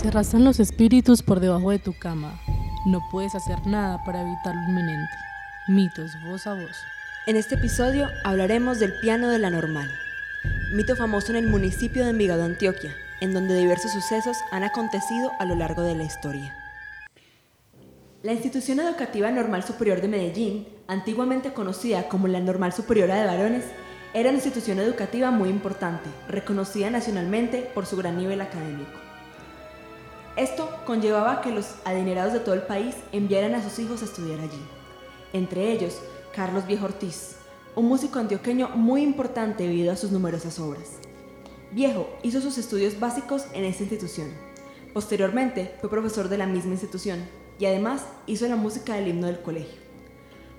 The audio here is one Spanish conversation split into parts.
Se arrastran los espíritus por debajo de tu cama. No puedes hacer nada para evitar lo inminente. Mitos voz a voz. En este episodio hablaremos del piano de la normal, mito famoso en el municipio de Envigado, Antioquia, en donde diversos sucesos han acontecido a lo largo de la historia. La institución educativa normal superior de Medellín, antiguamente conocida como la Normal Superiora de Varones, era una institución educativa muy importante, reconocida nacionalmente por su gran nivel académico. Esto conllevaba que los adinerados de todo el país enviaran a sus hijos a estudiar allí. Entre ellos, Carlos Viejo Ortiz, un músico antioqueño muy importante debido a sus numerosas obras. Viejo hizo sus estudios básicos en esta institución. Posteriormente fue profesor de la misma institución y además hizo la música del himno del colegio.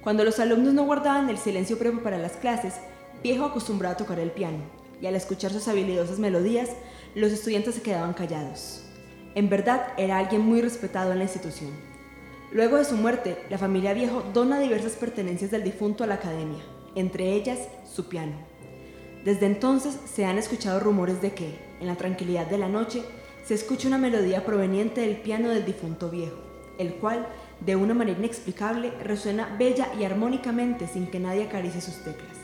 Cuando los alumnos no guardaban el silencio previo para las clases, Viejo acostumbraba a tocar el piano, y al escuchar sus habilidosas melodías, los estudiantes se quedaban callados. En verdad, era alguien muy respetado en la institución. Luego de su muerte, la familia Viejo dona diversas pertenencias del difunto a la academia, entre ellas su piano. Desde entonces se han escuchado rumores de que, en la tranquilidad de la noche, se escucha una melodía proveniente del piano del difunto viejo, el cual, de una manera inexplicable, resuena bella y armónicamente sin que nadie acaricie sus teclas.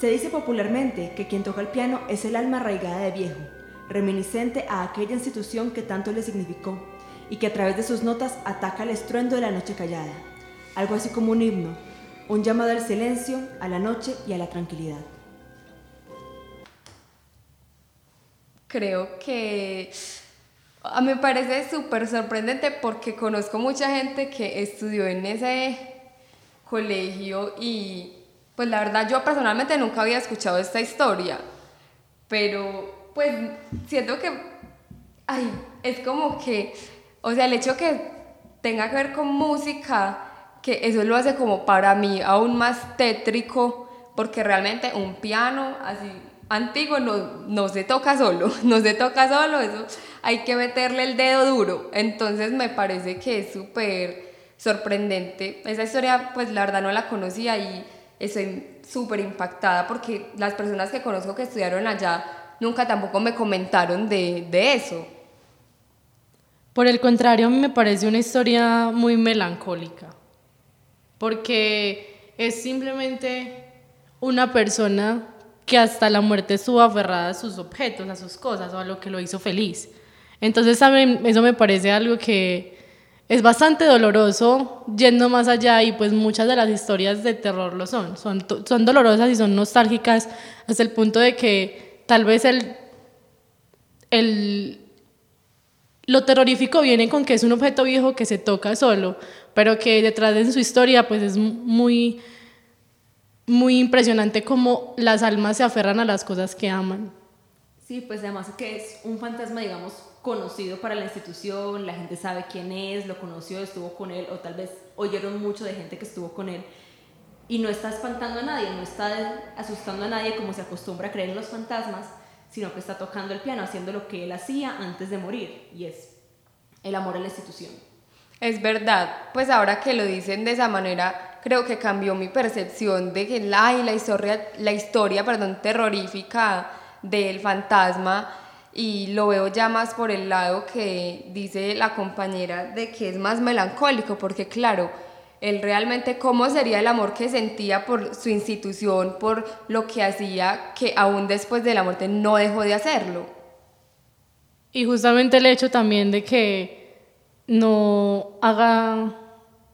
Se dice popularmente que quien toca el piano es el alma arraigada de viejo, reminiscente a aquella institución que tanto le significó y que a través de sus notas ataca el estruendo de la noche callada, algo así como un himno, un llamado al silencio, a la noche y a la tranquilidad. Creo que a mí me parece súper sorprendente porque conozco mucha gente que estudió en ese colegio y pues la verdad yo personalmente nunca había escuchado esta historia, pero pues siento que, ay, es como que, o sea, el hecho que tenga que ver con música, que eso lo hace como para mí aún más tétrico, porque realmente un piano así antiguo no, no se toca solo, no se toca solo, eso hay que meterle el dedo duro, entonces me parece que es súper sorprendente. Esa historia pues la verdad no la conocía y estoy súper impactada porque las personas que conozco que estudiaron allá nunca tampoco me comentaron de, de eso. Por el contrario, me parece una historia muy melancólica, porque es simplemente una persona que hasta la muerte estuvo aferrada a sus objetos, a sus cosas o a lo que lo hizo feliz. Entonces, eso me parece algo que es bastante doloroso yendo más allá y pues muchas de las historias de terror lo son. Son, son dolorosas y son nostálgicas hasta el punto de que tal vez el, el, lo terrorífico viene con que es un objeto viejo que se toca solo, pero que detrás de su historia pues es muy, muy impresionante cómo las almas se aferran a las cosas que aman. Sí, pues además que es un fantasma, digamos, conocido para la institución, la gente sabe quién es, lo conoció, estuvo con él, o tal vez oyeron mucho de gente que estuvo con él, y no está espantando a nadie, no está asustando a nadie como se acostumbra a creer en los fantasmas, sino que está tocando el piano, haciendo lo que él hacía antes de morir, y es el amor a la institución. Es verdad, pues ahora que lo dicen de esa manera, creo que cambió mi percepción de que la, la historia, la historia perdón, terrorífica del fantasma y lo veo ya más por el lado que dice la compañera de que es más melancólico, porque claro, él realmente cómo sería el amor que sentía por su institución, por lo que hacía, que aún después de la muerte no dejó de hacerlo. Y justamente el hecho también de que no haga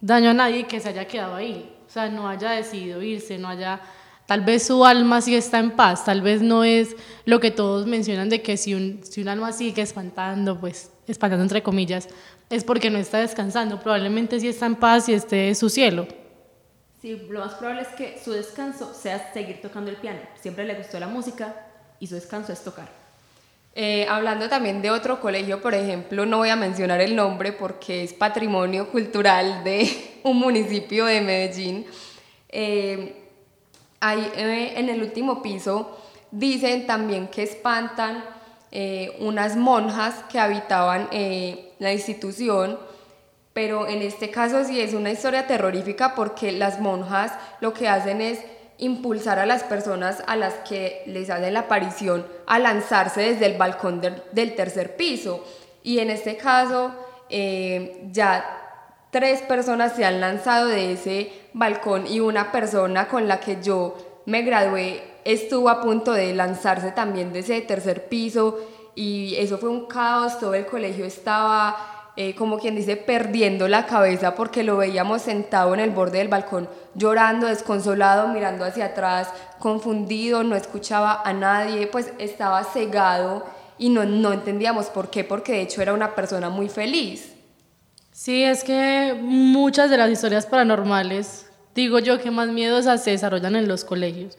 daño a nadie que se haya quedado ahí, o sea, no haya decidido irse, no haya Tal vez su alma sí está en paz, tal vez no es lo que todos mencionan de que si un, si un alma sigue espantando, pues espantando entre comillas, es porque no está descansando, probablemente sí está en paz y esté en su cielo. Sí, lo más probable es que su descanso sea seguir tocando el piano. Siempre le gustó la música y su descanso es tocar. Eh, hablando también de otro colegio, por ejemplo, no voy a mencionar el nombre porque es patrimonio cultural de un municipio de Medellín. Eh, Ahí eh, en el último piso dicen también que espantan eh, unas monjas que habitaban eh, la institución, pero en este caso sí es una historia terrorífica porque las monjas lo que hacen es impulsar a las personas a las que les hacen la aparición a lanzarse desde el balcón del tercer piso. Y en este caso, eh, ya tres personas se han lanzado de ese balcón y una persona con la que yo me gradué estuvo a punto de lanzarse también de ese tercer piso y eso fue un caos, todo el colegio estaba eh, como quien dice perdiendo la cabeza porque lo veíamos sentado en el borde del balcón llorando, desconsolado, mirando hacia atrás, confundido, no escuchaba a nadie, pues estaba cegado y no, no entendíamos por qué, porque de hecho era una persona muy feliz. Sí, es que muchas de las historias paranormales, digo yo que más miedosas se desarrollan en los colegios.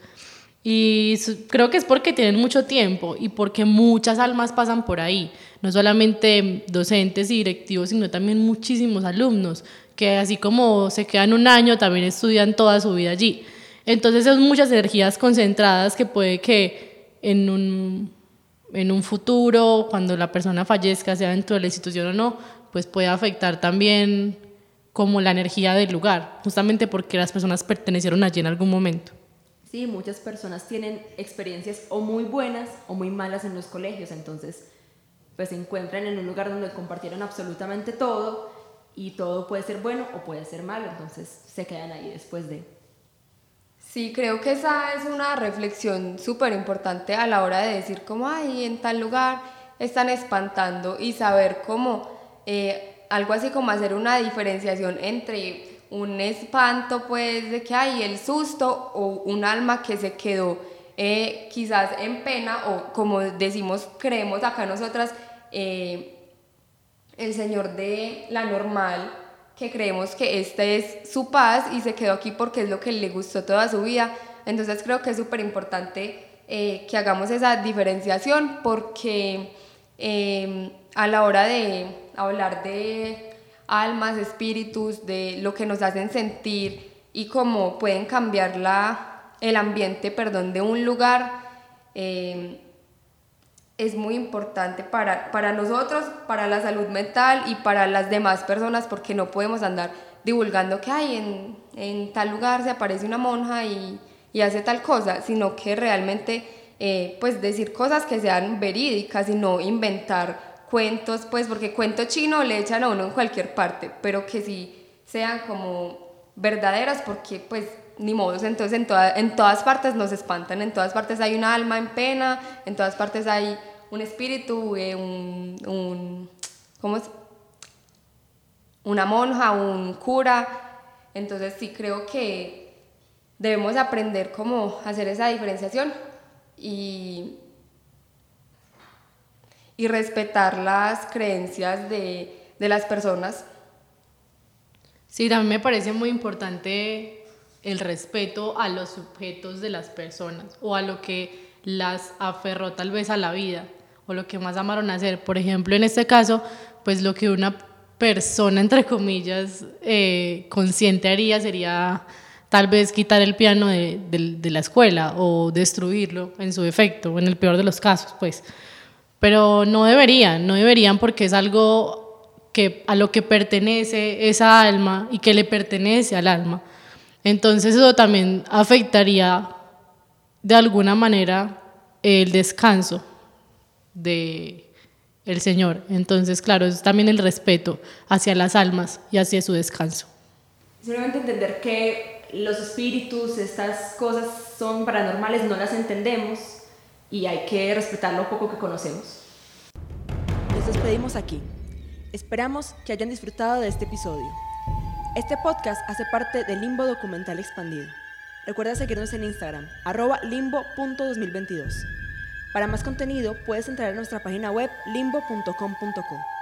Y creo que es porque tienen mucho tiempo y porque muchas almas pasan por ahí, no solamente docentes y directivos, sino también muchísimos alumnos, que así como se quedan un año, también estudian toda su vida allí. Entonces son muchas energías concentradas que puede que en un, en un futuro, cuando la persona fallezca, sea dentro de la institución o no, pues puede afectar también como la energía del lugar, justamente porque las personas pertenecieron allí en algún momento. Sí, muchas personas tienen experiencias o muy buenas o muy malas en los colegios, entonces pues se encuentran en un lugar donde compartieron absolutamente todo y todo puede ser bueno o puede ser malo, entonces se quedan ahí después de... Sí, creo que esa es una reflexión súper importante a la hora de decir cómo, ay, en tal lugar están espantando y saber cómo, eh, algo así como hacer una diferenciación entre un espanto, pues, de que hay el susto o un alma que se quedó eh, quizás en pena o como decimos, creemos acá nosotras, eh, el Señor de la normal, que creemos que este es su paz y se quedó aquí porque es lo que le gustó toda su vida. Entonces creo que es súper importante eh, que hagamos esa diferenciación porque a la hora de hablar de almas, espíritus, de lo que nos hacen sentir y cómo pueden cambiar la, el ambiente perdón, de un lugar, eh, es muy importante para, para nosotros, para la salud mental y para las demás personas, porque no podemos andar divulgando que hay en, en, tal lugar se aparece una monja y, y hace tal cosa, sino que realmente eh, pues decir cosas que sean verídicas y no inventar cuentos, pues porque cuento chino le echan a uno en cualquier parte, pero que sí sean como verdaderas porque pues ni modos, entonces en, en todas partes nos espantan, en todas partes hay una alma en pena, en todas partes hay un espíritu, eh, un, un, ¿cómo es? Una monja, un cura, entonces sí creo que debemos aprender cómo hacer esa diferenciación y y respetar las creencias de, de las personas. Sí, también me parece muy importante el respeto a los sujetos de las personas o a lo que las aferró tal vez a la vida o lo que más amaron hacer. Por ejemplo, en este caso, pues lo que una persona, entre comillas, eh, consciente haría sería tal vez quitar el piano de, de, la escuela o destruirlo en su defecto, en el peor de los casos, pues. Pero no deberían, no deberían porque es algo que, a lo que pertenece esa alma y que le pertenece al alma. Entonces eso también afectaría de alguna manera el descanso de el Señor. Entonces, claro, es también el respeto hacia las almas y hacia su descanso. Simplemente entender que los espíritus, estas cosas son paranormales, no las entendemos, y hay que respetar lo poco que conocemos. Nos despedimos aquí. Esperamos que hayan disfrutado de este episodio. Este podcast hace parte del Limbo Documental Expandido. Recuerda seguirnos en Instagram, arroba limbo.2022. Para más contenido puedes entrar a nuestra página web limbo.com.co.